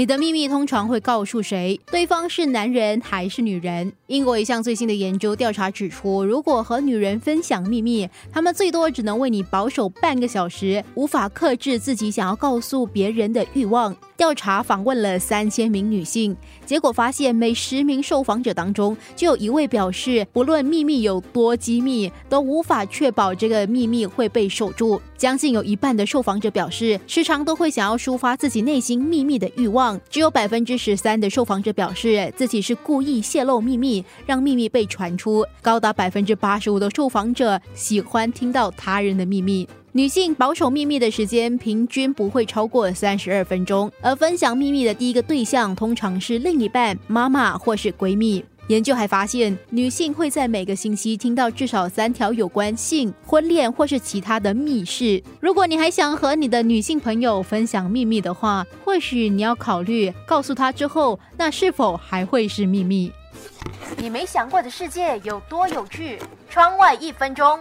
你的秘密通常会告诉谁？对方是男人还是女人？英国一项最新的研究调查指出，如果和女人分享秘密，他们最多只能为你保守半个小时，无法克制自己想要告诉别人的欲望。调查访问了三千名女性，结果发现每十名受访者当中就有一位表示，不论秘密有多机密，都无法确保这个秘密会被守住。将近有一半的受访者表示，时常都会想要抒发自己内心秘密的欲望。只有百分之十三的受访者表示自己是故意泄露秘密，让秘密被传出。高达百分之八十五的受访者喜欢听到他人的秘密。女性保守秘密的时间平均不会超过三十二分钟，而分享秘密的第一个对象通常是另一半、妈妈或是闺蜜。研究还发现，女性会在每个星期听到至少三条有关性、婚恋或是其他的密事。如果你还想和你的女性朋友分享秘密的话，或许你要考虑告诉她之后，那是否还会是秘密？你没想过的世界有多有趣？窗外一分钟。